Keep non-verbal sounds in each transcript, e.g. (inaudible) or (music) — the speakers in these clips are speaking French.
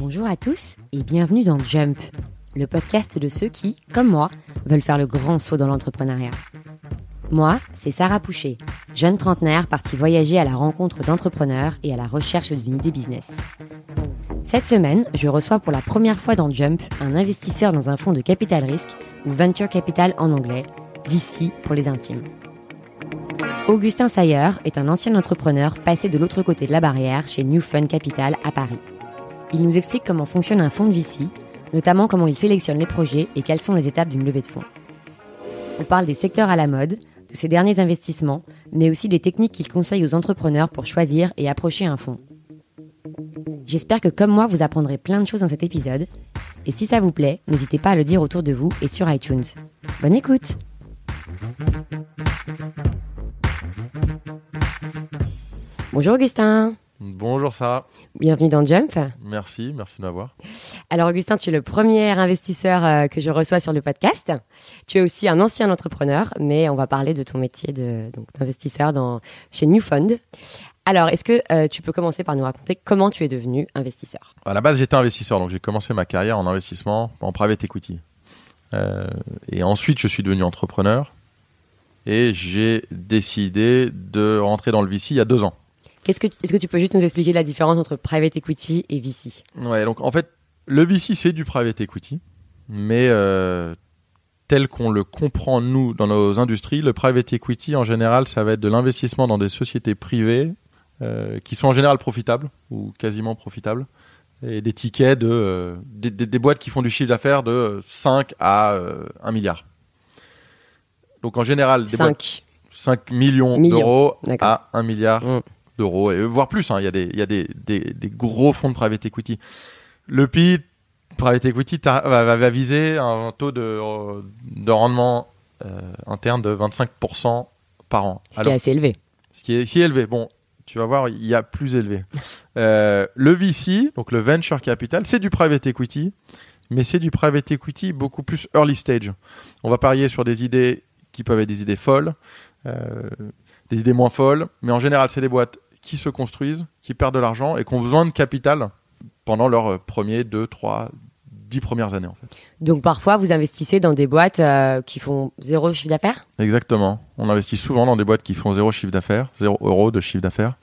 Bonjour à tous et bienvenue dans Jump, le podcast de ceux qui, comme moi, veulent faire le grand saut dans l'entrepreneuriat. Moi, c'est Sarah Poucher, jeune trentenaire partie voyager à la rencontre d'entrepreneurs et à la recherche d'une idée business. Cette semaine, je reçois pour la première fois dans Jump un investisseur dans un fonds de capital risque, ou venture capital en anglais, VC pour les intimes. Augustin Sayer est un ancien entrepreneur passé de l'autre côté de la barrière chez New Fund Capital à Paris. Il nous explique comment fonctionne un fonds de VC, notamment comment il sélectionne les projets et quelles sont les étapes d'une levée de fonds. On parle des secteurs à la mode, de ses derniers investissements, mais aussi des techniques qu'il conseille aux entrepreneurs pour choisir et approcher un fonds. J'espère que comme moi, vous apprendrez plein de choses dans cet épisode. Et si ça vous plaît, n'hésitez pas à le dire autour de vous et sur iTunes. Bonne écoute Bonjour Augustin Bonjour Sarah. Bienvenue dans Jump. Merci, merci de m'avoir. Alors Augustin, tu es le premier investisseur euh, que je reçois sur le podcast. Tu es aussi un ancien entrepreneur, mais on va parler de ton métier de donc d'investisseur dans chez New Fund. Alors, est-ce que euh, tu peux commencer par nous raconter comment tu es devenu investisseur? À la base, j'étais investisseur, donc j'ai commencé ma carrière en investissement en private equity. Euh, et ensuite, je suis devenu entrepreneur et j'ai décidé de rentrer dans le VC il y a deux ans. Qu'est-ce que, est-ce que tu peux juste nous expliquer la différence entre private equity et VC Ouais, donc en fait, le VC c'est du private equity, mais euh, tel qu'on le comprend nous dans nos industries, le private equity en général, ça va être de l'investissement dans des sociétés privées euh, qui sont en général profitables ou quasiment profitables et des tickets de euh, des, des- des boîtes qui font du chiffre d'affaires de 5 à euh, 1 milliard. Donc en général, des boîtes 5. 5 millions, Millions, d'euros à 1 milliard Mm. d'euros, et voire plus. hein. Il y a, des, il y a des, gros fonds de private equity. Le PI private equity va- va viser un taux de, de rendement euh, interne de 25% par an. Ce qui est assez élevé. ce qui est si élevé. Bon, tu vas voir, il y a plus élevé. Euh, le VC, donc le venture capital, c'est du private equity, mais c'est du private equity beaucoup plus early stage. On va parier sur des idées qui peuvent être des idées folles, euh, des idées moins folles, mais en général, c'est des boîtes qui se construisent, qui perdent de l'argent et qui ont besoin de capital pendant leurs premiers 2, 3, 10 premières années en fait. Donc parfois, vous investissez dans des boîtes euh, qui font zéro chiffre d'affaires? Exactement. On investit souvent dans des boîtes qui font zéro chiffre d'affaires, zéro euro de chiffre d'affaires.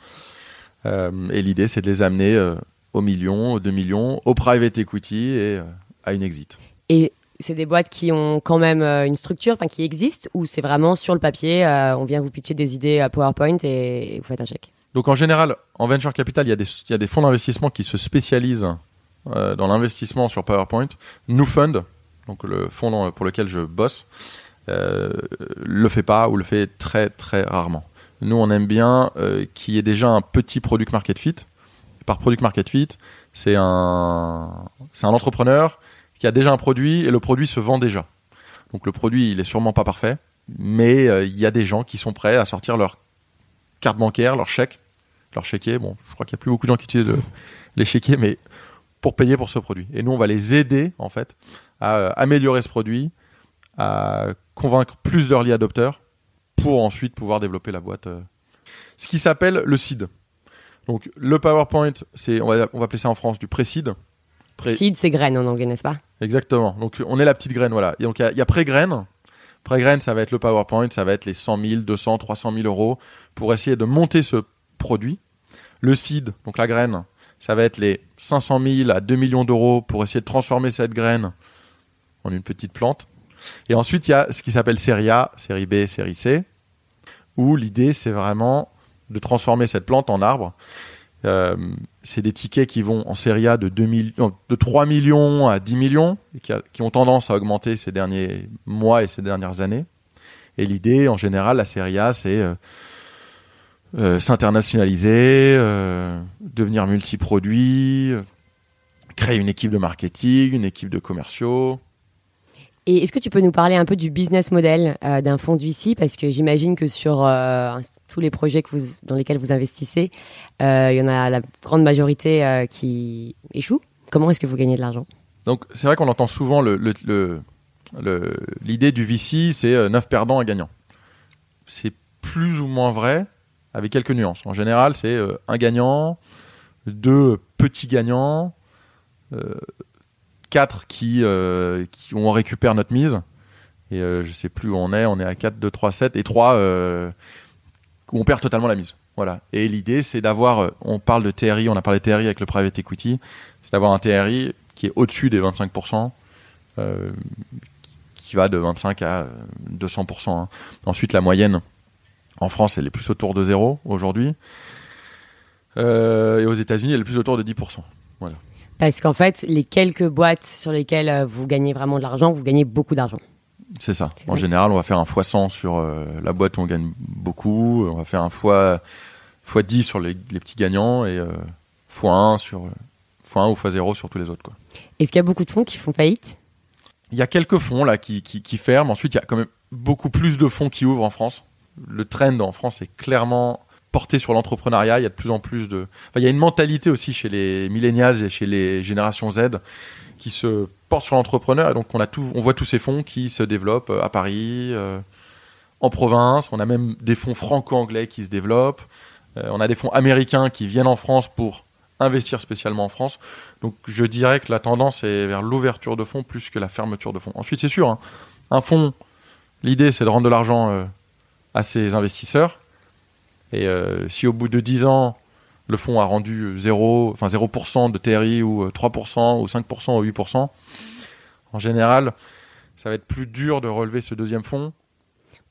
Euh, et l'idée, c'est de les amener euh, au million, aux 2 millions, au private equity et euh, à une exit. Et c'est des boîtes qui ont quand même une structure, enfin qui existent, ou c'est vraiment sur le papier, on vient vous pitcher des idées à PowerPoint et vous faites un chèque? Donc en général, en venture capital, il y a des, il y a des fonds d'investissement qui se spécialisent euh, dans l'investissement sur PowerPoint. New Fund, donc le fonds pour lequel je bosse, euh, le fait pas ou le fait très très rarement. Nous, on aime bien euh, qu'il y ait déjà un petit product market fit. Par product market fit, c'est un, c'est un entrepreneur qui a déjà un produit et le produit se vend déjà. Donc le produit, il est sûrement pas parfait, mais euh, il y a des gens qui sont prêts à sortir leur carte bancaire, leur chèque, leur chéquier. Bon, je crois qu'il n'y a plus beaucoup de gens qui utilisent le- les chéquiers, mais pour payer pour ce produit. Et nous, on va les aider, en fait, à euh, améliorer ce produit, à convaincre plus d'early adopteurs pour ensuite pouvoir développer la boîte. euh. Ce qui s'appelle le seed. Donc, le PowerPoint, c'est, on va, on va appeler ça en France du pré-seed. Pré- Seed, c'est graine en anglais, n'est-ce pas? Exactement. Donc on est la petite graine, voilà. Et donc il y a- a, pré-graine. Pré-graine, ça va être le PowerPoint, ça va être les 100 000, 200, 300 000 euros pour essayer de monter ce produit. Le seed, donc la graine, ça va être les 500 000 à 2 millions d'euros pour essayer de transformer cette graine en une petite plante. Et ensuite, il y a ce qui s'appelle série A, série B, série C, où l'idée, c'est vraiment de transformer cette plante en arbre. Euh, c'est des tickets qui vont en série A de, 2 millions, non, de 3 millions à 10 millions, qui ont tendance à augmenter ces derniers mois et ces dernières années. Et l'idée, en général, la série A, c'est euh, euh, s'internationaliser, euh, devenir multiproduit, euh, créer une équipe de marketing, une équipe de commerciaux. Et est-ce que tu peux nous parler un peu du business model euh, d'un fonds de VC Parce que j'imagine que sur tous les projets que vous, dans lesquels vous investissez, il y en a la grande majorité qui échouent. Comment est-ce que vous gagnez de l'argent? Donc c'est vrai qu'on entend souvent le, le- le- le- l'idée du VC, c'est 9 perdants, un gagnant. C'est plus ou moins vrai, avec quelques nuances. En général, c'est euh, un gagnant, deux petits gagnants, euh, quatre qui, euh, qui on récupère notre mise. Et euh, je sais plus où on est, on est à 4, 2, 3, 7, et 3 euh, où on perd totalement la mise. Voilà. Et l'idée, c'est d'avoir, on parle de TRI, on a parlé de TRI avec le private equity, c'est d'avoir un TRI qui est au-dessus des 25%, euh, qui va de 25 à 200%. hein. Ensuite, la moyenne en France, elle est plus autour de zéro aujourd'hui. Euh, et aux États-Unis, elle est plus autour de 10%. Parce qu'en fait, les quelques boîtes sur lesquelles euh, vous gagnez vraiment de l'argent, vous gagnez beaucoup d'argent. C'est ça. En ça. général, on va faire un x100 sur euh, la boîte où on gagne beaucoup. On va faire un x, x10 sur les, les petits gagnants et euh, x1 sur euh, x1 ou x0 sur tous les autres. Est-ce qu'il y a beaucoup de fonds qui font faillite? Il y a quelques fonds là qui, qui, qui ferment. Ensuite, il y a quand même beaucoup plus de fonds qui ouvrent en France. Le trend en France est clairement porté sur l'entrepreneuriat. Il y a de plus en plus de. Enfin, il y a une mentalité aussi chez les millennials et chez les générations Z qui se porte sur l'entrepreneur. Et donc, on, a tout, on voit tous ces fonds qui se développent euh, à Paris, euh, en province. On a même des fonds franco-anglais qui se développent. Euh, on a des fonds américains qui viennent en France pour investir spécialement en France. Donc, je dirais que la tendance est vers l'ouverture de fonds plus que la fermeture de fonds. Ensuite, c'est sûr, hein, un fonds, l'idée, c'est de rendre de l'argent à ses investisseurs. Et euh, si au bout de 10 ans, le fonds a rendu 0, enfin 0% de TRI ou euh, 3% ou 5% ou 8%, en général, ça va être plus dur de relever ce deuxième fonds.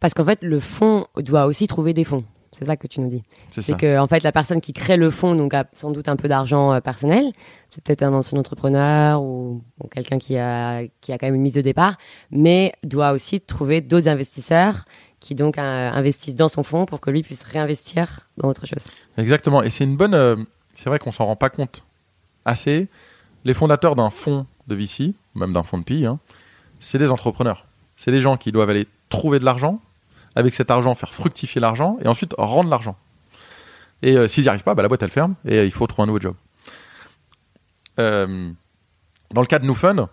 Parce qu'en fait, le fonds doit aussi trouver des fonds. C'est ça que tu nous dis. C'est que en fait, la personne qui crée le fonds donc a sans doute un peu d'argent euh, personnel. C'est peut-être un ancien entrepreneur ou, ou quelqu'un qui a qui a quand même une mise de départ, mais doit aussi trouver d'autres investisseurs qui donc investissent dans son fonds pour que lui puisse réinvestir dans autre chose. Exactement. Et c'est une bonne. euh, c'est vrai qu'on s'en rend pas compte assez. Les fondateurs d'un fonds de VC, même d'un fonds de PI, hein, c'est des entrepreneurs. C'est des gens qui doivent aller trouver de l'argent, avec cet argent faire fructifier l'argent et ensuite rendre l'argent. Et euh, s'ils n'y arrivent pas, bah, la boîte elle ferme et euh, il faut trouver un nouveau job. Dans le cas de New Fund,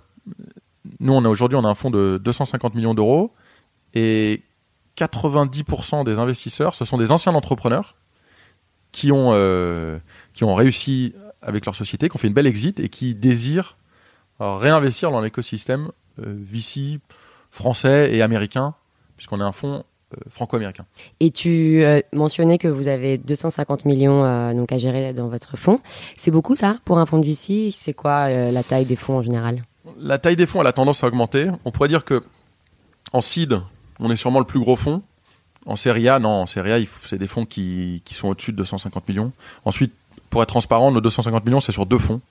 nous aujourd'hui on a un fonds de 250 millions d'euros et 90% des investisseurs ce sont des anciens entrepreneurs qui ont, euh, qui ont réussi avec leur société, qui ont fait une belle exit et qui désirent euh, réinvestir dans l'écosystème euh, VC français et américain, puisqu'on est un fonds euh, franco-américain. Et tu mentionnais que vous avez 250 millions donc à gérer dans votre fonds. C'est beaucoup ça pour un fonds de VC C'est quoi la taille des fonds en général? La taille des fonds elle a tendance à augmenter. On pourrait dire que en seed, on est sûrement le plus gros fonds. En série A, non, en série A, c'est des fonds qui, sont au-dessus de 250 millions. Ensuite, pour être transparent, nos 250 millions, c'est sur deux fonds.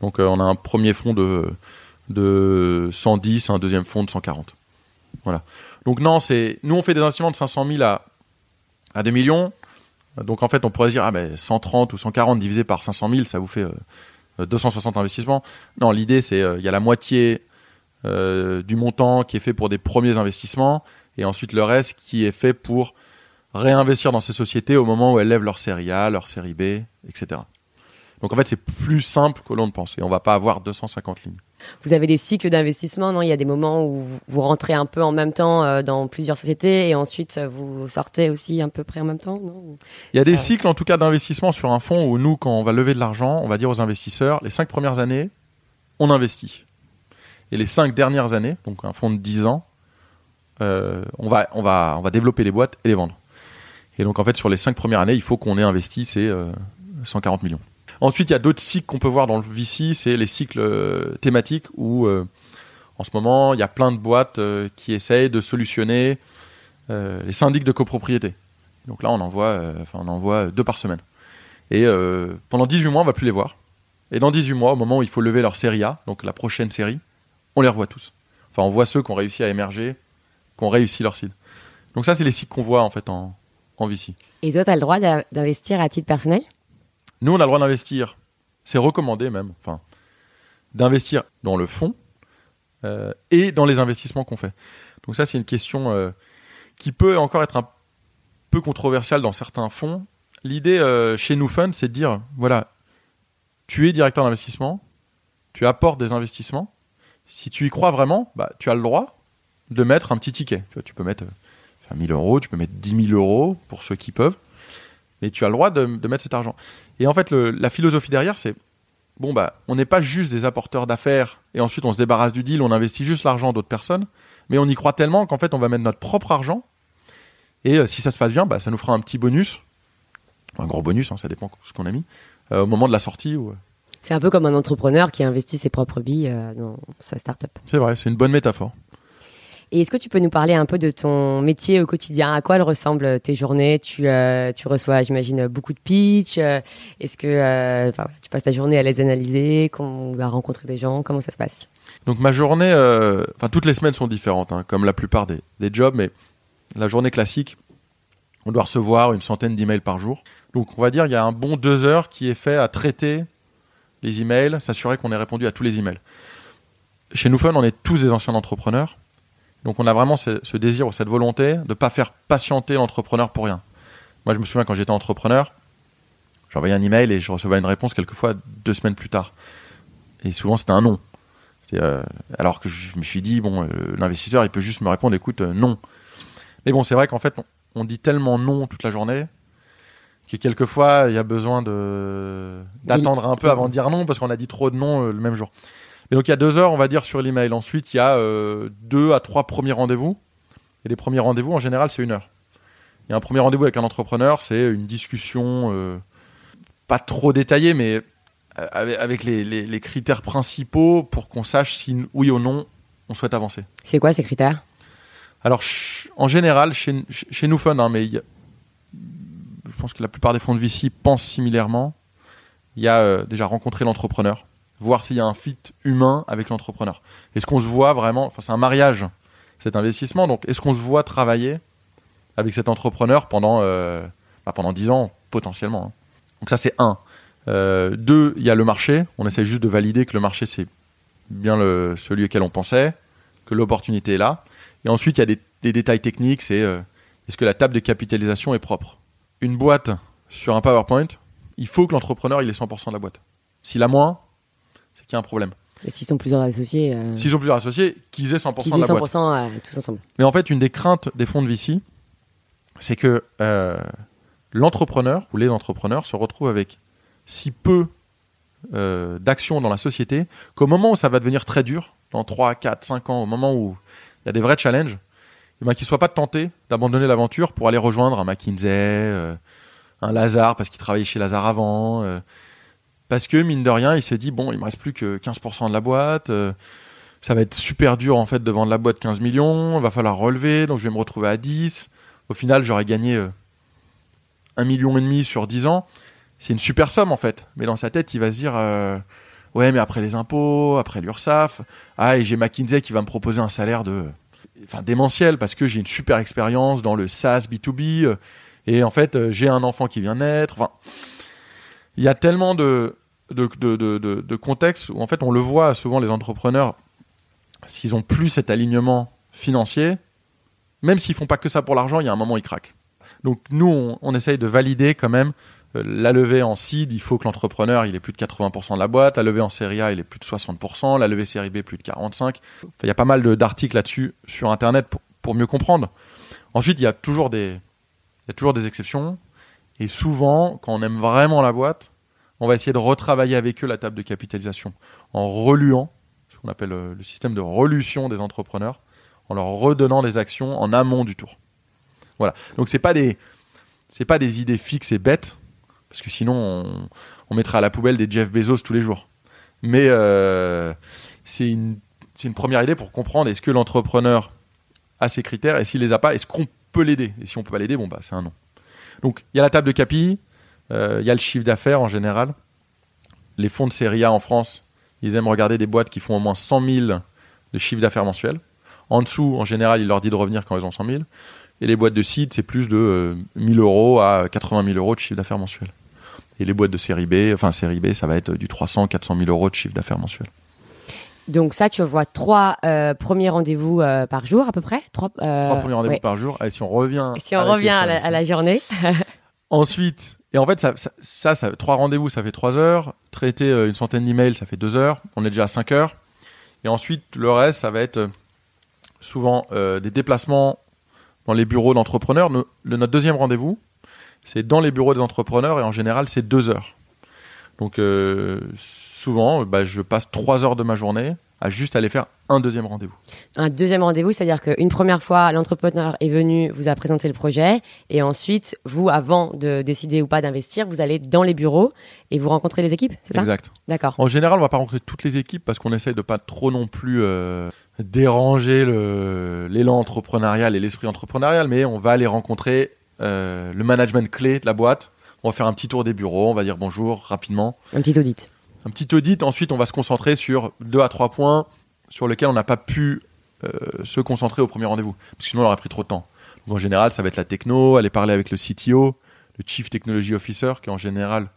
Donc, euh, on a un premier fonds de, de 110, un deuxième fonds de 140. Voilà. Donc, non, c'est, nous, on fait des investissements de 500 000 à, à 2 millions. Donc, en fait, on pourrait dire, ah, ben, 130 ou 140 divisé par 500 000, ça vous fait euh, 260 investissements. Non, l'idée, c'est, euh, il y a la moitié euh, du montant qui est fait pour des premiers investissements et ensuite le reste qui est fait pour réinvestir dans ces sociétés au moment où elles lèvent leur série A, leur série B, etc. Donc en fait, c'est plus simple que l'on ne pense et on va pas avoir 250 lignes. Vous avez des cycles d'investissement, non? Il y a des moments où vous- rentrez un peu en même temps euh, dans plusieurs sociétés et ensuite euh, vous sortez aussi à peu près en même temps, non? Il y a des cycles en tout cas d'investissement sur un fonds où nous, quand on va lever de l'argent, on va dire aux investisseurs, les cinq premières années, on investit. Et les cinq dernières années, donc un fonds de 10 ans, euh, on, va, on, va, on va développer les boîtes et les vendre. Et donc en fait, sur les cinq premières années, il faut qu'on ait investi ces euh, 140 millions. Ensuite, il y a d'autres cycles qu'on peut voir dans le VC, c'est les cycles euh, thématiques où euh, en ce moment, il y a plein de boîtes euh, qui essayent de solutionner euh, les syndics de copropriété. Donc là, on en voit, euh, enfin, on en deux par semaine. Et euh, pendant 18 mois, on va plus les voir. Et dans 18 mois, au moment où il faut lever leur série A, donc la prochaine série, on les revoit tous. Enfin, on voit ceux qui ont réussi à émerger, qui ont réussi leur cible. Donc ça, c'est les cycles qu'on voit en fait en, en VC. Et toi, tu as le droit d'investir à titre personnel? Nous, on a le droit d'investir. C'est recommandé même, enfin, d'investir dans le fonds euh, et dans les investissements qu'on fait. Donc ça, c'est une question euh, qui peut encore être un peu controversiale dans certains fonds. L'idée euh, chez New Fund, c'est de dire, voilà, tu es directeur d'investissement, tu apportes des investissements. Si tu y crois vraiment, bah, tu as le droit de mettre un petit ticket. Tu, peux mettre enfin, 1000 euros, tu peux mettre 10 000 euros pour ceux qui peuvent, mais tu as le droit de, mettre cet argent. Et en fait, la philosophie derrière, c'est bon, bah, on n'est pas juste des apporteurs d'affaires et ensuite on se débarrasse du deal, on investit juste l'argent d'autres personnes, mais on y croit tellement qu'en fait, on va mettre notre propre argent et euh, si ça se passe bien, bah, ça nous fera un petit bonus, un gros bonus, hein, ça dépend ce qu'on a mis, euh, au moment de la sortie. Ou, euh, C'est un peu comme un entrepreneur qui investit ses propres billes euh, dans sa start-up. C'est vrai, c'est une bonne métaphore. Et est-ce que tu peux nous parler un peu de ton métier au quotidien? À quoi elles ressemblent tes journées? Tu, euh, tu reçois, j'imagine, beaucoup de pitch. euh, Est-ce que euh, enfin, tu passes ta journée à les analyser, à rencontrer des gens Comment ça se passe? Donc ma journée, euh, enfin toutes les semaines sont différentes, hein, comme la plupart des, des jobs, mais la journée classique, on doit recevoir une centaine d'emails par jour. Donc on va dire il y a un bon deux heures qui est fait à traiter les emails, s'assurer qu'on ait répondu à tous les emails. Chez Newfun, on est tous des anciens entrepreneurs, donc on a vraiment ce, désir ou cette volonté de ne pas faire patienter l'entrepreneur pour rien. Moi je me souviens quand j'étais entrepreneur, j'envoyais un email et je recevais une réponse quelquefois deux semaines plus tard. Et souvent c'était un non. Euh, alors que je me suis dit, bon, euh, l'investisseur, il peut juste me répondre, écoute, euh, non. Mais bon, c'est vrai qu'en fait, on, on dit tellement non toute la journée que quelquefois, il y a besoin de d'attendre un peu avant de dire non parce qu'on a dit trop de non euh, le même jour. Et donc, il y a deux heures, on va dire, sur l'email. Ensuite, il y a euh, deux à trois premiers rendez-vous. Et les premiers rendez-vous, en général, c'est une heure. A un premier rendez-vous avec un entrepreneur, c'est une discussion euh, pas trop détaillée, mais avec, les, les- les critères principaux pour qu'on sache si oui ou non on souhaite avancer. C'est quoi ces critères? Alors, en général, chez, chez nous, Fun, hein, mais il y a- je pense que la plupart des fonds de VC pensent similairement. Il y a euh, déjà rencontrer l'entrepreneur, voir s'il y a un fit humain avec l'entrepreneur. Est-ce qu'on se voit vraiment Enfin, c'est un mariage, cet investissement. Donc, est-ce qu'on se voit travailler avec cet entrepreneur pendant, euh, bah, pendant 10 ans, potentiellement hein. Donc, ça, c'est un. Euh, deux, il y a le marché. On essaie juste de valider que le marché, c'est bien celui auquel on pensait, que l'opportunité est là. Et ensuite, il y a des, des détails techniques, c'est est-ce que la table de capitalisation est propre? Une boîte sur un PowerPoint, il faut que l'entrepreneur il ait 100% de la boîte. S'il a moins, c'est qu'il y a un problème. Et s'ils sont plusieurs associés, euh, S'ils ont plusieurs associés, qu'ils aient 100% qu'ils de aient la boîte. 100% euh, tous ensemble. Mais en fait, une des craintes des fonds de VC, c'est que euh, l'entrepreneur ou les entrepreneurs se retrouvent avec si peu euh, d'actions dans la société qu'au moment où ça va devenir très dur, dans 3, 4, 5 ans, au moment où il y a des vrais challenges, ben, qu'ils ne soient pas tentés d'abandonner l'aventure pour aller rejoindre un McKinsey, euh, un Lazare, parce qu'il travaillait chez Lazare avant. euh, parce que, mine de rien, il s'est dit, bon, il me reste plus que 15% de la boîte. euh, ça va être super dur en fait de vendre la boîte 15 millions, il va falloir relever, donc je vais me retrouver à 10. Au final, j'aurais gagné euh, un million et demi sur 10 ans. C'est une super somme en fait. Mais dans sa tête, il va se dire Ouais, mais après les impôts, après l'URSSAF, ah, et j'ai McKinsey qui va me proposer un salaire de. Enfin, démentiel parce que j'ai une super expérience dans le SaaS B2B. euh, et en fait, euh, j'ai un enfant qui vient naître. Enfin, il y a tellement de, de, de, de, contextes où en fait, on le voit souvent, les entrepreneurs, s'ils ont plus cet alignement financier, même s'ils font pas que ça pour l'argent, il y a un moment, ils craquent. Donc nous, on, essaye de valider quand même la levée en seed, il faut que l'entrepreneur il ait plus de 80% de la boîte, la levée en série A il est plus de 60%, la levée série B plus de 45%. Enfin, il y a pas mal d'articles là-dessus sur Internet pour, mieux comprendre. Ensuite, il y a toujours des, exceptions. Et souvent, quand on aime vraiment la boîte, on va essayer de retravailler avec eux la table de capitalisation en reluant, ce qu'on appelle euh, le système de relution des entrepreneurs, en leur redonnant des actions en amont du tour. Voilà. Donc c'est pas pas des idées fixes et bêtes parce que sinon on, mettrait à la poubelle des Jeff Bezos tous les jours. Mais euh, c'est une première idée pour comprendre est-ce que l'entrepreneur a ces critères et s'il les a pas, est-ce qu'on peut l'aider? Et si on peut pas l'aider, bon bah c'est un non. Donc il y a la table de capi, euh, il y a le chiffre d'affaires en général. Les fonds de série A en France, ils aiment regarder des boîtes qui font au moins 100 000 de chiffre d'affaires mensuel. En dessous, en général, il leur dit de revenir quand ils ont 100 000. Et les boîtes de seed, c'est plus de euh, 1000 euros à 80 000 euros de chiffre d'affaires mensuel. Et les boîtes de série B, enfin série B, ça va être du 300, 400 000 euros de chiffre d'affaires mensuel. Donc ça, tu vois trois euh, premiers rendez-vous euh, par jour à peu près? Trois, euh, Trois premiers rendez-vous ouais. par jour. Et si on revient, Si on les revient à la, à journée, (laughs) Ensuite, et en fait, ça, ça, ça, ça- trois rendez-vous, ça fait trois heures. Traiter euh, une centaine d'emails, ça fait deux heures. On est déjà à cinq heures. Et ensuite, le reste, ça va être euh, souvent euh, des déplacements dans les bureaux d'entrepreneurs. Notre deuxième rendez-vous, c'est dans les bureaux des entrepreneurs et en général, c'est deux heures. Donc, euh, souvent, bah, je passe trois heures de ma journée à juste aller faire un deuxième rendez-vous. Un deuxième rendez-vous, c'est-à-dire qu'une première fois, l'entrepreneur est venu, vous a présenté le projet, et ensuite, vous, avant de décider ou pas d'investir, vous allez dans les bureaux et vous rencontrez les équipes, c'est ça? Exact. D'accord. En général, on va pas rencontrer toutes les équipes parce qu'on essaye de pas trop non plus euh, déranger l'élan entrepreneurial et l'esprit entrepreneurial, mais on va aller rencontrer euh, le management clé de la boîte. On va faire un petit tour des bureaux, on va dire bonjour rapidement, Un petit audit. Un petit audit. Ensuite, on va se concentrer sur deux à trois points sur lesquels on n'a pas pu euh, se concentrer au premier rendez-vous, parce que sinon on aurait pris trop de temps. Donc, en général, ça va être la techno, aller parler avec le CTO, le Chief Technology Officer, qui est en général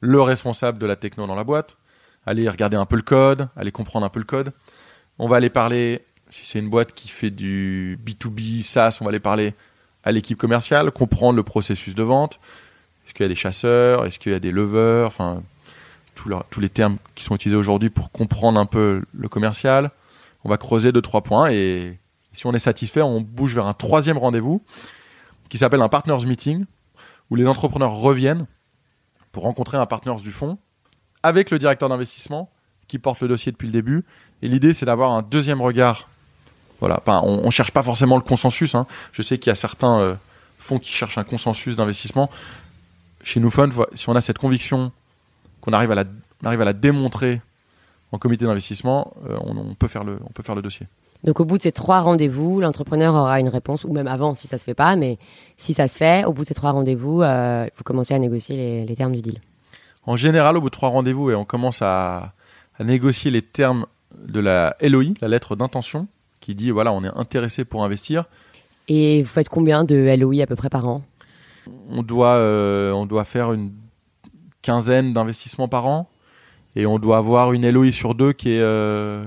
le responsable de la techno dans la boîte, aller regarder un peu le code, aller comprendre un peu le code. On va aller parler, si c'est une boîte qui fait du B2B, SaaS, on va aller parler à l'équipe commerciale, comprendre le processus de vente. Est-ce qu'il y a des chasseurs? Est-ce qu'il y a des leveurs? Tous, les termes qui sont utilisés aujourd'hui pour comprendre un peu le commercial. On va creuser deux, trois points et si on est satisfait, on bouge vers un troisième rendez-vous qui s'appelle un Partners Meeting où les entrepreneurs reviennent pour rencontrer un Partners du fonds avec le directeur d'investissement qui porte le dossier depuis le début. Et l'idée, c'est d'avoir un deuxième regard. Voilà, on ne cherche pas forcément le consensus. hein. Je sais qu'il y a certains euh, fonds qui cherchent un consensus d'investissement. Chez nous, Fund, vo- si on a cette conviction qu'on arrive à la, on arrive à la démontrer en comité d'investissement, euh, on, on peut faire le, on peut faire le dossier. Donc au bout de ces trois rendez-vous, l'entrepreneur aura une réponse, ou même avant si ça se fait pas, mais si ça se fait, au bout de ces trois rendez-vous, euh, vous commencez à négocier les, les termes du deal. En général, au bout de trois rendez-vous, et on commence à, à négocier les termes de la LOI, la lettre d'intention, qui dit voilà, on est intéressé pour investir. Et vous faites combien de LOI à peu près par an? On doit, euh, on doit faire une quinzaine d'investissements par an, et on doit avoir une LOI sur deux qui est euh,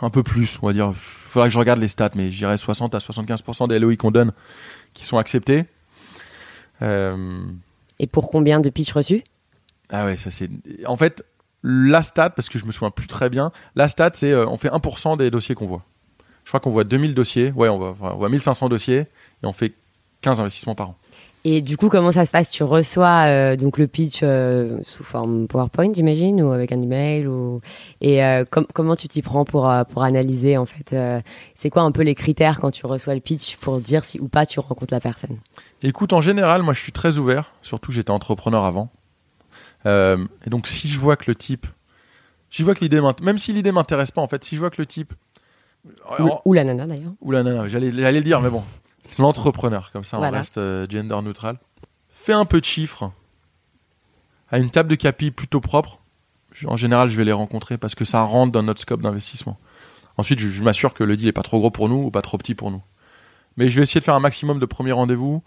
un peu plus, on va dire. Il faudra que je regarde les stats, mais je dirais 60 à 75% des LOI qu'on donne qui sont acceptés. Euh, Et pour combien de pitchs reçus? Ah ouais, ça c'est. En fait, la stat, parce que je me souviens plus très bien, la stat, c'est euh, on fait 1% des dossiers qu'on voit. Je crois qu'on voit 2000 dossiers, ouais, on voit, on voit 1500 dossiers et on fait 15 investissements par an. Et du coup, comment ça se passe? Tu reçois euh, donc le pitch euh, sous forme PowerPoint, j'imagine, ou avec un email, ou et euh, com- comment tu t'y prends pour euh, pour analyser en fait euh, C'est quoi un peu les critères quand tu reçois le pitch pour dire si ou pas tu rencontres la personne? Écoute, en général, moi je suis très ouvert, surtout que j'étais entrepreneur avant. Euh, et donc si je vois que le type. Si je vois que l'idée Même si l'idée m'intéresse pas, en fait, si je vois que le type. ou, ou la nana d'ailleurs. Non, non, j'allais, j'allais le dire, mais bon. L'entrepreneur, comme ça, Voilà. on reste euh, gender neutral. Fait un peu de chiffres à une table de capi plutôt propre. Je- En général, je vais les rencontrer parce que ça rentre dans notre scope d'investissement. Ensuite, je, je m'assure que le deal est pas trop gros pour nous ou pas trop petit pour nous. Mais je vais essayer de faire un maximum de premiers rendez-vous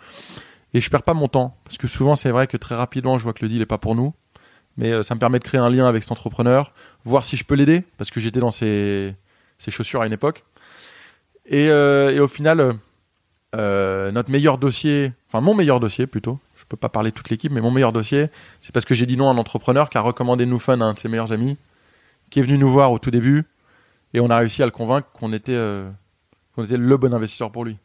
et je perds pas mon temps parce que souvent, c'est vrai que très rapidement, je vois que le deal est pas pour nous. Mais euh, ça me permet de créer un lien avec cet entrepreneur, voir si je peux l'aider parce que j'étais dans ses, ses chaussures à une époque. Et, euh, et au final, euh, notre meilleur dossier, enfin mon meilleur dossier plutôt, je peux pas parler toute l'équipe, mais mon meilleur dossier, c'est parce que j'ai dit non à un entrepreneur qui a recommandé Noufun à un de ses meilleurs amis, qui est venu nous voir au tout début, et on a réussi à le convaincre qu'on était, euh, était le bon investisseur pour lui.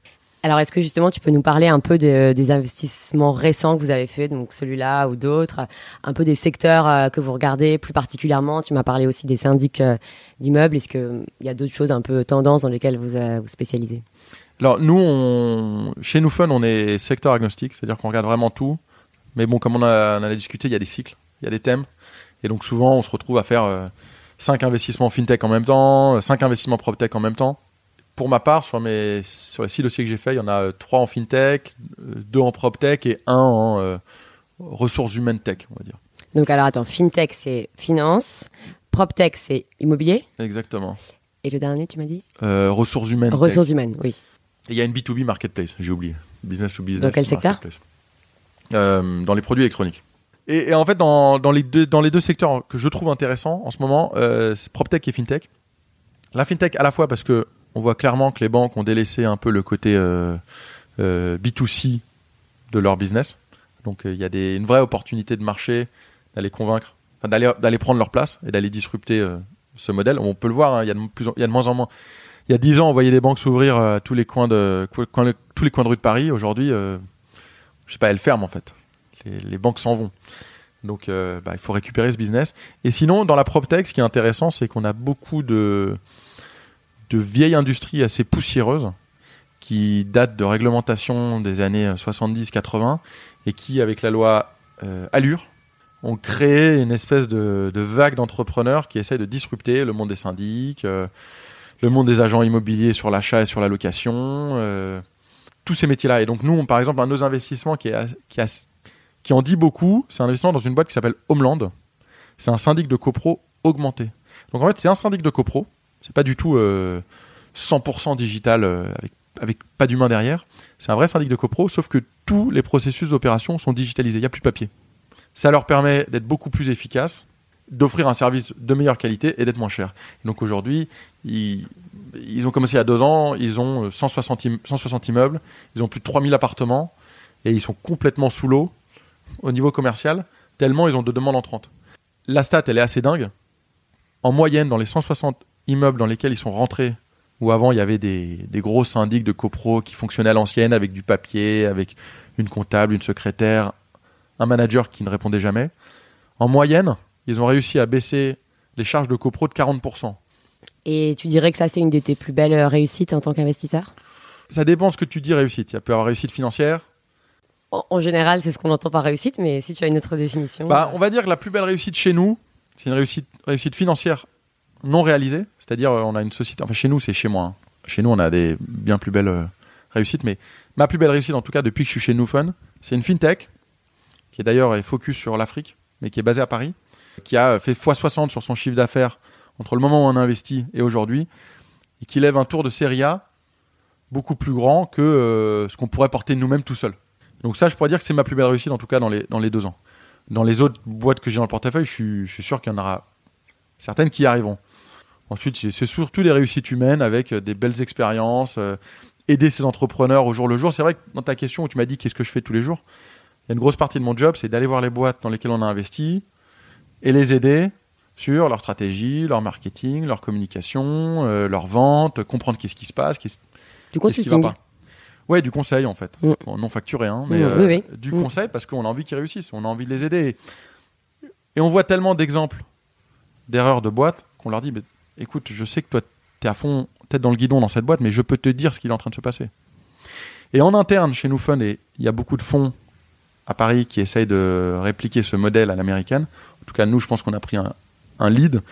Alors, est-ce que justement, tu peux nous parler un peu de- des investissements récents que vous avez fait, donc celui-là ou d'autres, un peu des secteurs euh, que vous regardez plus particulièrement? Tu m'as parlé aussi des syndics d'immeubles. Est-ce qu'il y a d'autres choses un peu tendances dans lesquelles vous vous spécialisez? Alors nous, on, chez Noufun, on est secteur agnostique, c'est-à-dire qu'on regarde vraiment tout. Mais bon, comme on, a, on en a discuté, il y a des cycles, il y a des thèmes. Et donc souvent, on se retrouve à faire 5 investissements fintech en même temps, 5 investissements proptech en même temps. Pour ma part, sur, mes, sur les 6 dossiers que j'ai faits, il y en a 3 en fintech, 2 en proptech et 1 en euh, ressources humaines tech, on va dire. Donc, alors attends, fintech, c'est finance, proptech, c'est immobilier, Exactement. et le dernier, tu m'as dit? Euh, ressources humaines tech. Ressources humaines, oui. Et il y a une B2B marketplace, j'ai oublié. Business to business. Dans quel secteur. Euh, Dans les produits électroniques. Et, et en fait, dans, dans, les deux, dans les deux secteurs que je trouve intéressants en ce moment, euh, c'est PropTech et FinTech. La FinTech, à la fois parce que on voit clairement que les banques ont délaissé un peu le côté euh, euh, B2C de leur business. Donc il y a des, une vraie opportunité de marché d'aller convaincre, d'aller prendre leur place et d'aller disrupter ce modèle. On peut le voir, hein, y il y a de moins en moins. Il y a 10 ans, on voyait des banques s'ouvrir à tous les coins de tous les coins de rue de Paris. Aujourd'hui, euh, je sais pas, elles ferment en fait. Les, banques s'en vont. Donc, euh, bah, il faut récupérer ce business. Et sinon, dans la PropTech, ce qui est intéressant, c'est qu'on a beaucoup de, de vieilles industries assez poussiéreuses qui datent de réglementation des années 70-80 et qui, avec la loi euh, Allure, ont créé une espèce de, vague d'entrepreneurs qui essayent de disrupter le monde des syndics, euh, le monde des agents immobiliers sur l'achat et sur la location, euh, tous ces métiers-là. Et donc nous, on- par exemple, un de nos investissements qui, est, qui, a- qui en dit beaucoup, c'est un investissement dans une boîte qui s'appelle Homeland. C'est un syndic de copro augmenté. Donc en fait, c'est un syndic de copro. C'est pas du tout euh, 100% digital euh, avec, avec pas d'humain derrière. C'est un vrai syndic de copro, sauf que tous les processus d'opération sont digitalisés. Il n'y a plus de papier. Ça leur permet d'être beaucoup plus efficaces, d'offrir un service de meilleure qualité et d'être moins cher. Donc aujourd'hui, ils, ont commencé il y a deux ans, ils ont 160, im- 160 immeubles, ils ont plus de 3000 appartements et ils sont complètement sous l'eau au niveau commercial, tellement ils ont de demandes entrantes. La stat, elle est assez dingue. En moyenne, dans les 160 immeubles dans lesquels ils sont rentrés, où avant il y avait des, des gros syndics de copro qui fonctionnaient à l'ancienne avec du papier, avec une comptable, une secrétaire, un manager qui ne répondait jamais. En moyenne, ils ont réussi à baisser les charges de copro de 40%. Et tu dirais que ça, c'est une de tes plus belles euh, réussites en tant qu'investisseur? Ça dépend ce que tu dis réussite. Il peut y avoir réussite financière. en, en général, c'est ce qu'on entend par réussite, mais si tu as une autre définition. Bah, euh, on va dire que la plus belle réussite chez nous, c'est une réussite, réussite financière non réalisée. C'est-à-dire, euh, on a une société. Enfin, chez nous, c'est chez moi. hein. Chez nous, on a des bien plus belles euh, réussites. Mais ma plus belle réussite, en tout cas, depuis que je suis chez Newfun, c'est une fintech qui est d'ailleurs est focus sur l'Afrique, mais qui est basée à Paris, qui a fait x60 sur son chiffre d'affaires entre le moment où on a investi et aujourd'hui, et qui lève un tour de série A beaucoup plus grand que euh, ce qu'on pourrait porter nous-mêmes tout seul. Donc ça, je pourrais dire que c'est ma plus belle réussite, en tout cas dans les, dans les deux ans. Dans les autres boîtes que j'ai dans le portefeuille, je suis, je suis sûr qu'il y en aura certaines qui y arriveront. Ensuite, c'est- surtout des réussites humaines avec euh, des belles expériences, euh, aider ces entrepreneurs au jour le jour. C'est vrai que dans ta question où tu m'as dit qu'est-ce que je fais tous les jours, il y a une grosse partie de mon job, c'est d'aller voir les boîtes dans lesquelles on a investi et les aider sur leur stratégie, leur marketing, leur communication, euh, leur vente, comprendre qu'est-ce qui se passe, qu'est-ce du qui va pas. Ouais, du conseil en fait. Mm. Bon, non facturé, hein, mais Mm, euh, oui, oui. du Mm. conseil parce qu'on a envie qu'ils réussissent, on a envie de les aider. Et on voit tellement d'exemples d'erreurs de boîtes qu'on leur dit mais, écoute, je sais que toi, tu es à fond, tête dans le guidon dans cette boîte, mais je peux te dire ce qu'il est en train de se passer. Et en interne, chez nous Fun, et il y a beaucoup de fonds à Paris qui essayent de répliquer ce modèle à l'américaine. En tout cas, nous, je pense qu'on a pris un, un lead.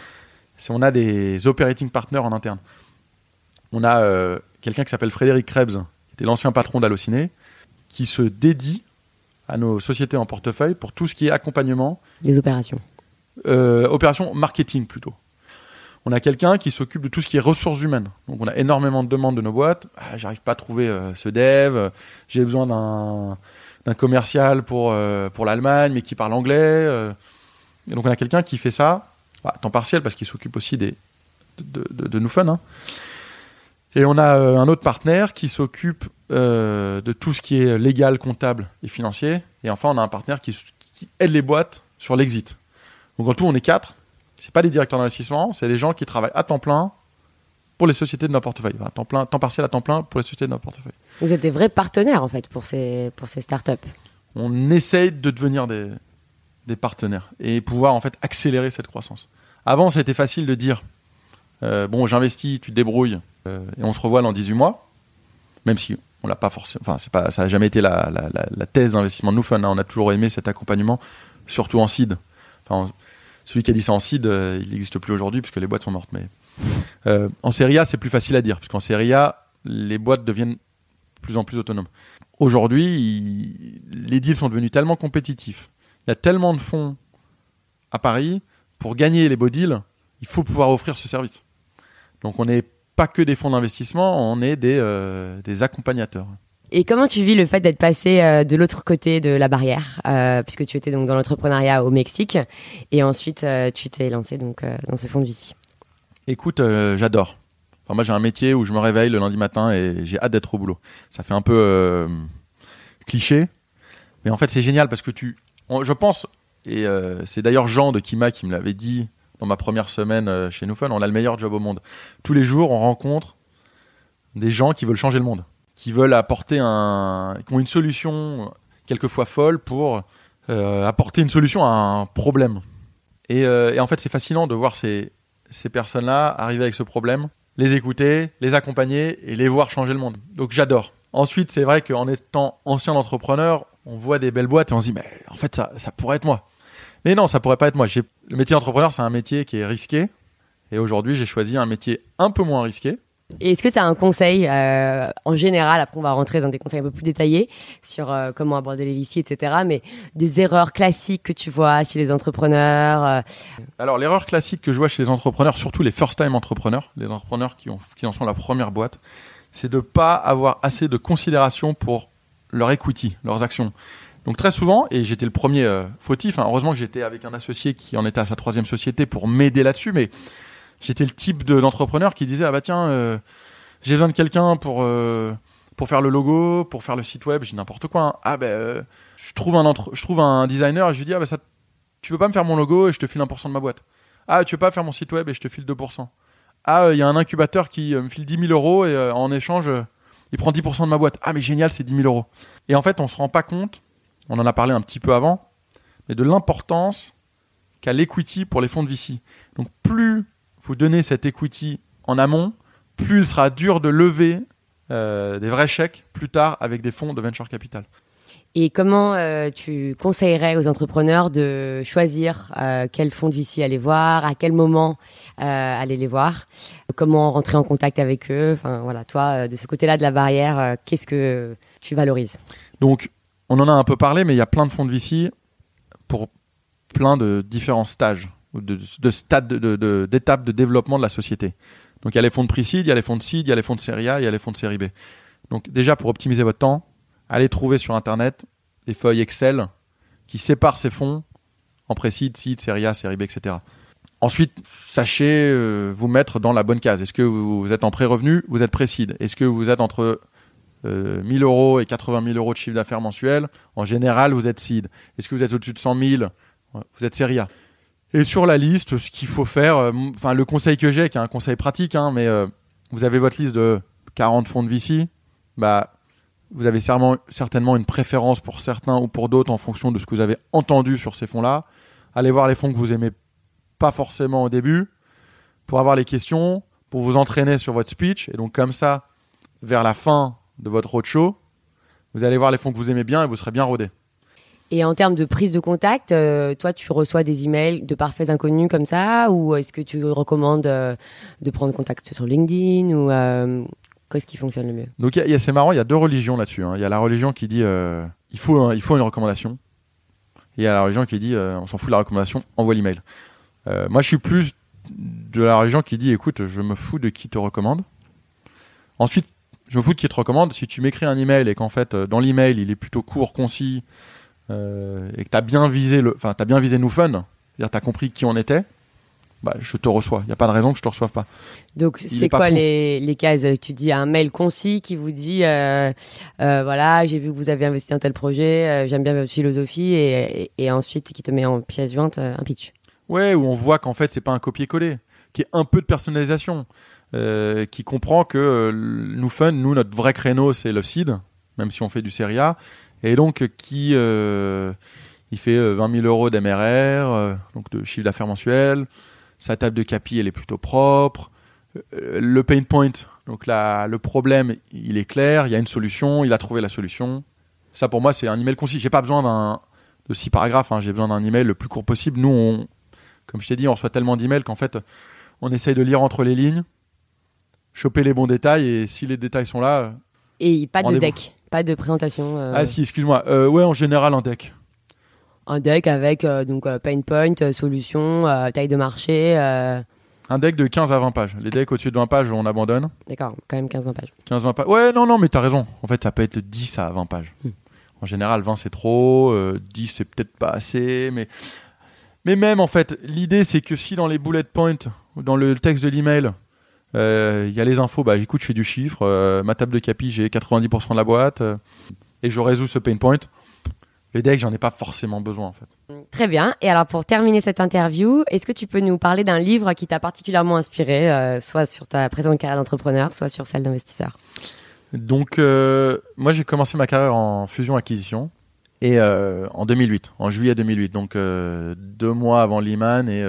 C'est on a des operating partners en interne. On a euh, quelqu'un qui s'appelle Frédéric Krebs, qui était l'ancien patron d'Allociné, qui se dédie à nos sociétés en portefeuille pour tout ce qui est accompagnement, Les opérations. euh, opération marketing plutôt. On a quelqu'un qui s'occupe de tout ce qui est ressources humaines. Donc on a énormément de demandes de nos boîtes. Ah, J'arrive pas à trouver euh, ce dev. J'ai besoin d'un commercial pour pour l'Allemagne, mais qui parle anglais. Et donc on a quelqu'un qui fait ça à temps partiel parce qu'il s'occupe aussi des de, de, de nous fun. hein. Et on a euh, un autre partenaire qui s'occupe euh, de tout ce qui est légal, comptable et financier. Et enfin, on a un partenaire qui, qui aide les boîtes sur l'exit. Donc en tout, on est quatre. C'est pas des directeurs d'investissement, c'est des gens qui travaillent à temps plein pour les sociétés de notre portefeuille. Enfin, temps plein, temps partiel à temps plein pour les sociétés de notre portefeuille. Vous êtes des vrais partenaires, en fait, pour ces, pour ces startups. On essaye de devenir des, des partenaires et pouvoir en fait accélérer cette croissance. Avant, c'était facile de dire euh, bon, j'investis, tu te débrouilles euh, et on se revoit dans 18 mois, même si on l'a pas forcément. Enfin, c'est pas, ça n'a jamais été la, thèse d'investissement de nous. Fun, hein. on a toujours aimé cet accompagnement, surtout en seed. Enfin, celui qui a dit ça en seed, euh, il n'existe plus aujourd'hui puisque les boîtes sont mortes. Mais en série A, c'est plus facile à dire parce qu'en série A, les boîtes deviennent de plus en plus autonomes. Aujourd'hui, les deals sont devenus tellement compétitifs. Il y a tellement de fonds à Paris. Pour gagner les beaux deals, il faut pouvoir offrir ce service. Donc on n'est pas que des fonds d'investissement, on est des, euh, des accompagnateurs. Et comment tu vis le fait d'être passé euh, de l'autre côté de la barrière, euh, puisque tu étais donc dans l'entrepreneuriat au Mexique, et ensuite tu t'es lancé donc dans ce fonds de VC. Écoute, j'adore. Enfin, moi, j'ai un métier où je me réveille le lundi matin et j'ai hâte d'être au boulot. Ça fait un peu cliché, mais en fait, c'est génial parce que tu, je pense, et euh, c'est d'ailleurs Jean de Kima qui me l'avait dit dans ma première semaine euh, chez Newfun, on a le meilleur job au monde. Tous les jours, on rencontre des gens qui veulent changer le monde, qui veulent apporter un, qui ont une solution quelquefois folle pour euh, apporter une solution à un problème. Et, et en fait, c'est fascinant de voir ces, ces personnes-là arriver avec ce problème, les écouter, les accompagner et les voir changer le monde. Donc j'adore. Ensuite, c'est vrai qu'en étant ancien entrepreneur, on voit des belles boîtes et on se dit, mais en fait, ça, ça pourrait être moi. Mais non, ça pourrait pas être moi. J'ai- Le métier d'entrepreneur, c'est un métier qui est risqué. Et aujourd'hui, j'ai choisi un métier un peu moins risqué. Et est-ce que tu as un conseil euh, en général, après on va rentrer dans des conseils un peu plus détaillés sur euh, comment aborder les VC, etc. Mais des erreurs classiques que tu vois chez les entrepreneurs. euh, Alors, l'erreur classique que je vois chez les entrepreneurs, surtout les first-time entrepreneurs, les entrepreneurs qui, ont, qui en sont la première boîte, c'est de ne pas avoir assez de considération pour leur equity, leurs actions. Donc, très souvent, et j'étais le premier euh, fautif, hein, heureusement que j'étais avec un associé qui en était à sa troisième société pour m'aider là-dessus, mais j'étais le type de- d'entrepreneur qui disait Ah bah tiens, euh, j'ai besoin de quelqu'un pour, euh, pour faire le logo, pour faire le site web, j'ai n'importe quoi. hein. Ah ben, euh, je, trouve un je trouve un designer et je lui dis Ah bah ça tu veux pas me faire mon logo et je te file 1% de ma boîte. Ah, tu veux pas faire mon site web et je te file 2%. Ah, il y a un incubateur qui me file 10 000 euros et en échange, il prend 10% de ma boîte. Ah, mais génial, c'est 10 000 euros. Et en fait, on se rend pas compte, on en a parlé un petit peu avant, mais de l'importance qu'a l'equity pour les fonds de VC. Donc, plus vous donnez cette equity en amont, plus il sera dur de lever euh, des vrais chèques plus tard avec des fonds de venture capital. Et comment euh, tu conseillerais aux entrepreneurs de choisir euh, quel fonds de VC aller voir, à quel moment euh, aller les voir, comment rentrer en contact avec eux? Enfin voilà, toi, de ce côté-là de la barrière, qu'est-ce que tu valorises? Donc, on en a un peu parlé, mais il y a plein de fonds de VC pour plein de différents stages, de, de stades, d'étapes de, développement de la société. Donc, il y a les fonds de pre-seed, il y a les fonds de seed, il y a les fonds de série A, il y a les fonds de série B. Donc, déjà, pour optimiser votre temps, allez trouver sur Internet des feuilles Excel qui séparent ces fonds en pré-seed, seed, série A, série B, etc. Ensuite, sachez euh, vous mettre dans la bonne case. Est-ce que vous, êtes en pré-revenu? Vous êtes pré-seed Est-ce que vous êtes entre euh, 1000 euros et 80 000 euros de chiffre d'affaires mensuel, en général, vous êtes seed. Est-ce que vous êtes au-dessus de 100 000 Vous êtes série. Et sur la liste, ce qu'il faut faire, euh, enfin le conseil que j'ai, qui est un conseil pratique, hein, mais euh, vous avez votre liste de 40 fonds de VC, bah, vous avez certainement, une préférence pour certains ou pour d'autres en fonction de ce que vous avez entendu sur ces fonds-là. Allez voir les fonds que vous aimez pas forcément au début, pour avoir les questions, pour vous entraîner sur votre speech, et donc comme ça, vers la fin de votre roadshow, vous allez voir les fonds que vous aimez bien et vous serez bien rodé. Et en termes de prise de contact, euh, toi, tu reçois des emails de parfaits inconnus comme ça, ou est-ce que tu recommandes euh, de prendre contact sur LinkedIn ou euh, qu'est-ce qui fonctionne le mieux Donc c'est marrant, il y a deux religions là-dessus. hein. Il y a la religion qui dit euh, il, faut, il faut une recommandation. Et il y a la religion qui dit euh, on s'en fout de la recommandation, envoie l'email. Euh, moi je suis plus de la religion qui dit écoute, je me fous de qui te recommande. Ensuite, je me fous de qui te recommande. Si tu m'écris un email et qu'en fait dans l'email il est plutôt court, concis et que tu as bien visé le, bien visé nous fun, c'est-à-dire tu as compris qui on était, bah, je te reçois. Il n'y a pas de raison que je te reçoive pas. Donc, est c'est quoi les, les cases? Tu dis un mail concis qui vous dit euh, euh, voilà, j'ai vu que vous avez investi dans tel projet, euh, j'aime bien votre philosophie, et, et, et ensuite qui te met en pièce jointe un pitch. Ouais, où on voit qu'en fait c'est pas un copier-coller, qui est un peu de personnalisation, qui comprend que nous fun, nous notre vrai créneau c'est le seed, même si on fait du série A, et donc qui il fait euh, 20 000 euros d'MRR, donc de chiffre d'affaires mensuel, sa table de capi elle est plutôt propre, euh, le pain point, donc le problème il est clair, il y a une solution, il a trouvé la solution. Ça pour moi c'est un email concis. J'ai pas besoin d'un de six paragraphes, hein, j'ai besoin d'un email le plus court possible. Nous on comme je t'ai dit, on reçoit tellement d'emails qu'en fait, on essaye de lire entre les lignes, choper les bons détails, et si les détails sont là. Et pas de deck, pas de présentation. euh, Ah si, excuse-moi. Euh, ouais, en général, un deck. Un deck avec euh, donc euh, pain point, euh, solution, euh, taille de marché. euh, Un deck de 15 à 20 pages. Les decks au-dessus de 20 pages, on abandonne. D'accord, quand même 15 pages. 15-20 pages. Ouais, non, non, mais t'as raison. En fait, ça peut être 10 à 20 pages. Hmm. En général, 20 c'est trop, euh, 10 c'est peut-être pas assez, mais. Mais même en fait, l'idée c'est que si dans les bullet points, dans le texte de l'email, euh, il y a les infos, bah écoute, je fais du chiffre, euh, ma table de capi, j'ai 90% de la boîte, euh, et je résous ce pain point, le deck, j'en ai pas forcément besoin en fait. Très bien. Et alors pour terminer cette interview, est-ce que tu peux nous parler d'un livre qui t'a particulièrement inspiré, euh, soit sur ta présente carrière d'entrepreneur, soit sur celle d'investisseur? Donc euh, moi j'ai commencé ma carrière en fusion-acquisition et euh, en 2008, en juillet 2008, donc deux mois avant Lehman et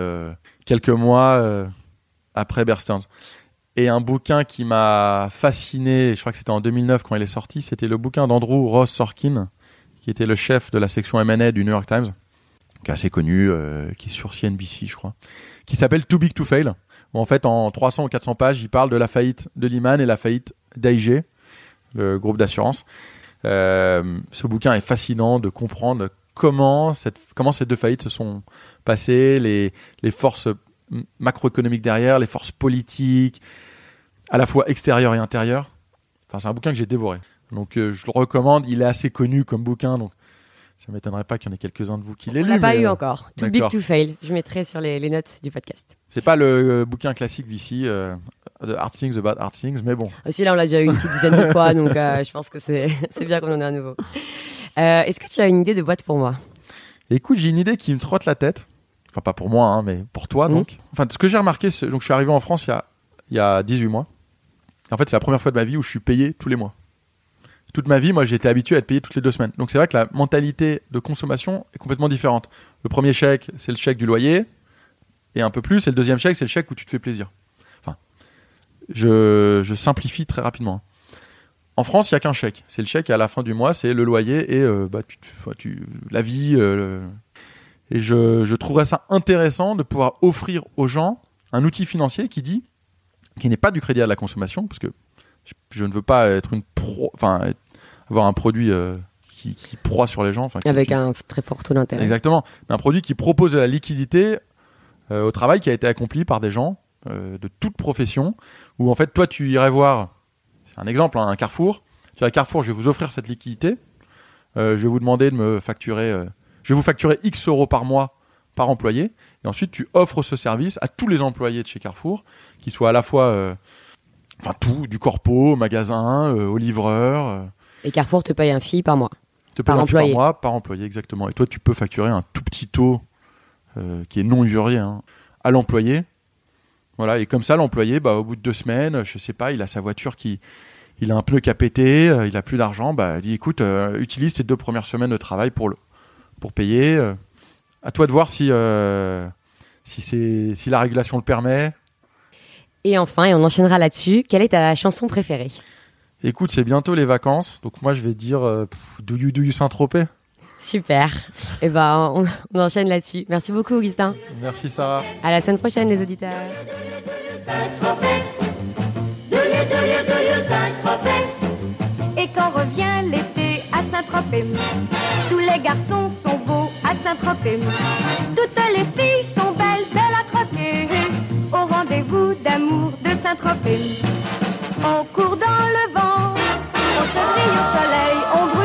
quelques mois après Bear Stearns. Et un bouquin qui m'a fasciné, je crois que c'était en 2009 quand il est sorti, c'était le bouquin d'Andrew Ross Sorkin, qui était le chef de la section M&A du New York Times, qui est assez connu, euh, qui est sur CNBC, je crois, qui s'appelle Too Big to Fail. En fait, en 300 ou 400 pages, il parle de la faillite de Lehman et la faillite d'AIG, le groupe d'assurance. Euh, ce bouquin est fascinant de comprendre comment, ces deux faillites se sont passées, les, les forces macroéconomiques derrière, les forces politiques, à la fois extérieures et intérieures. Enfin, c'est un bouquin que j'ai dévoré. Donc, euh, je le recommande. Il est assez connu comme bouquin, donc ça m'étonnerait pas qu'il y en ait quelques-uns de vous qui l'aient On lu. l'a pas eu euh, encore. Too big to fail. Je mettrai sur les, les notes du podcast. C'est pas le euh, bouquin classique euh, The Hard Things About Hard Things, mais bon. Aussi là, on l'a déjà eu une petite dizaine de fois, (laughs) donc je pense que (laughs) c'est bien qu'on en ait un nouveau. Est-ce que tu as une idée de boîte pour moi? Écoute, j'ai une idée qui me trotte la tête. Enfin, pas pour moi, hein, mais pour toi, Mhm. donc. Enfin, ce que j'ai remarqué, donc je suis arrivé en France il y a, il y a 18 mois. En fait, c'est la première fois de ma vie où je suis payé tous les mois. Toute ma vie, moi, j'ai été habitué à être payé toutes les deux semaines. Donc, c'est vrai que la mentalité de consommation est complètement différente. Le premier chèque, c'est le chèque du loyer, et un peu plus. Et le deuxième chèque, c'est le chèque où tu te fais plaisir. Enfin, je, simplifie très rapidement. En France, il n'y a qu'un chèque. C'est le chèque et à la fin du mois, c'est le loyer et euh, bah, tu, tu- la vie. euh, Et je, je trouverais ça intéressant de pouvoir offrir aux gens un outil financier qui dit, qui n'est pas du crédit à la consommation, parce que je, je ne veux pas être une pro, enfin avoir un produit euh, qui, qui proie sur les gens. qui- Avec qui- un très fort taux d'intérêt. Exactement. Un produit qui propose de la liquidité euh, au travail qui a été accompli par des gens euh, de toute profession, où en fait, toi, tu irais voir, c'est un exemple, hein, un Carrefour. Tu dirais, Carrefour, je vais vous offrir cette liquidité. Je vais vous demander de me facturer, je vais vous facturer X euros par mois par employé. Et ensuite, tu offres ce service à tous les employés de chez Carrefour, qui soient à la fois, enfin tout, du corpo, au magasin, euh, au livreur. euh, Et Carrefour te paye un fee par mois. te Par paye un fee employé. par mois, par employé, exactement. Et toi, tu peux facturer un tout petit taux euh, qui est non usurier hein, à l'employé. Voilà, et comme ça, l'employé, bah, au bout de deux semaines, je sais pas, il a sa voiture qui. Il a un pneu qui a pété, euh, il a plus d'argent, bah, il dit écoute, euh, utilise tes deux premières semaines de travail pour, le, pour payer. euh. à toi de voir si, euh, si, c'est, si la régulation le permet. Et enfin, et on enchaînera là-dessus, quelle est ta chanson préférée? Écoute, c'est bientôt les vacances, donc moi je vais dire euh, pff, Do you, do you Saint-Tropez Super. Et ben, on, on enchaîne là-dessus. Merci beaucoup, Augustin. Merci Sarah. À la semaine prochaine, les auditeurs. Et quand revient l'été à Saint-Tropez, tous les garçons sont beaux à Saint-Tropez. Toutes les filles sont d'amour de Saint-Tropez. On court dans le vent, on se brille au soleil, on brûle